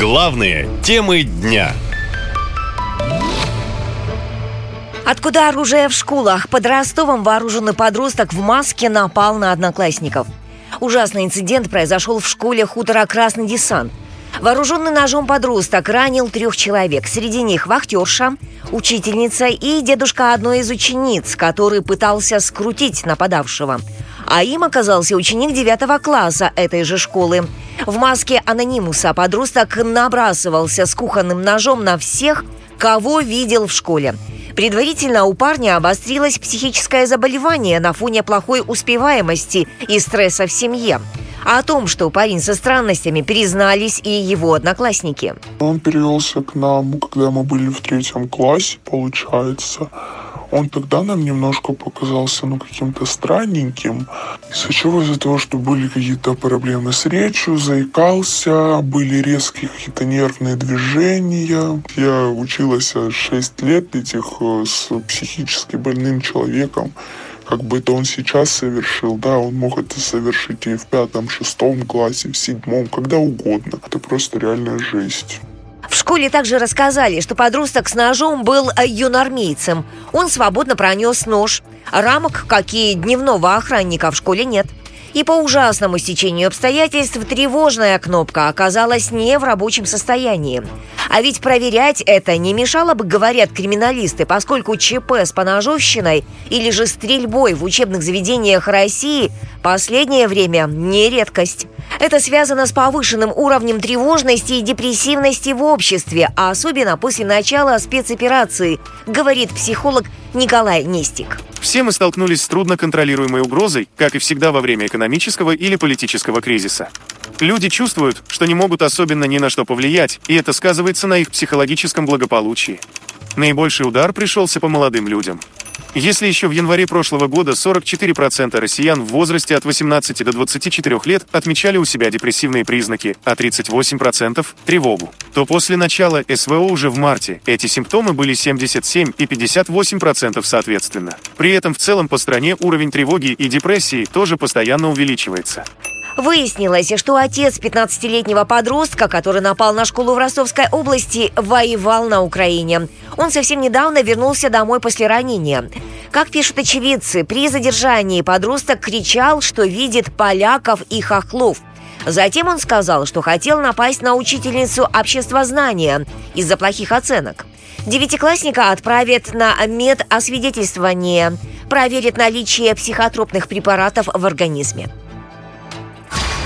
Главные темы дня. Откуда оружие в школах? Под Ростовом вооруженный подросток в маске напал на одноклассников. Ужасный инцидент произошел в школе хутора «Красный десант». Вооруженный ножом подросток ранил трех человек. Среди них вахтерша, учительница и дедушка одной из учениц, который пытался скрутить нападавшего. А им оказался ученик девятого класса этой же школы. В маске анонимуса подросток набрасывался с кухонным ножом на всех, кого видел в школе. Предварительно у парня обострилось психическое заболевание на фоне плохой успеваемости и стресса в семье. О том, что парень со странностями, признались и его одноклассники. Он перевелся к нам, когда мы были в третьем классе, получается. Он тогда нам немножко показался, ну, каким-то странненьким. Из-за чего? Из-за того, что были какие-то проблемы с речью, заикался, были резкие какие-то нервные движения. Я училась 6 лет этих э, с психически больным человеком как бы это он сейчас совершил, да, он мог это совершить и в пятом, шестом классе, в седьмом, когда угодно. Это просто реальная жесть. В школе также рассказали, что подросток с ножом был э, юнармейцем. Он свободно пронес нож. Рамок, какие дневного охранника в школе нет. И по ужасному стечению обстоятельств тревожная кнопка оказалась не в рабочем состоянии. А ведь проверять это не мешало бы, говорят криминалисты, поскольку ЧП с поножовщиной или же стрельбой в учебных заведениях России последнее время не редкость. Это связано с повышенным уровнем тревожности и депрессивности в обществе, а особенно после начала спецоперации, говорит психолог Николай Нестик. Все мы столкнулись с трудноконтролируемой угрозой, как и всегда во время экономического или политического кризиса. Люди чувствуют, что не могут особенно ни на что повлиять, и это сказывается на их психологическом благополучии. Наибольший удар пришелся по молодым людям. Если еще в январе прошлого года 44% россиян в возрасте от 18 до 24 лет отмечали у себя депрессивные признаки, а 38% – тревогу, то после начала СВО уже в марте эти симптомы были 77 и 58% соответственно. При этом в целом по стране уровень тревоги и депрессии тоже постоянно увеличивается. Выяснилось, что отец 15-летнего подростка, который напал на школу в Ростовской области, воевал на Украине. Он совсем недавно вернулся домой после ранения. Как пишут очевидцы, при задержании подросток кричал, что видит поляков и хохлов. Затем он сказал, что хотел напасть на учительницу обществознания из-за плохих оценок. Девятиклассника отправят на медосвидетельствование, проверят наличие психотропных препаратов в организме.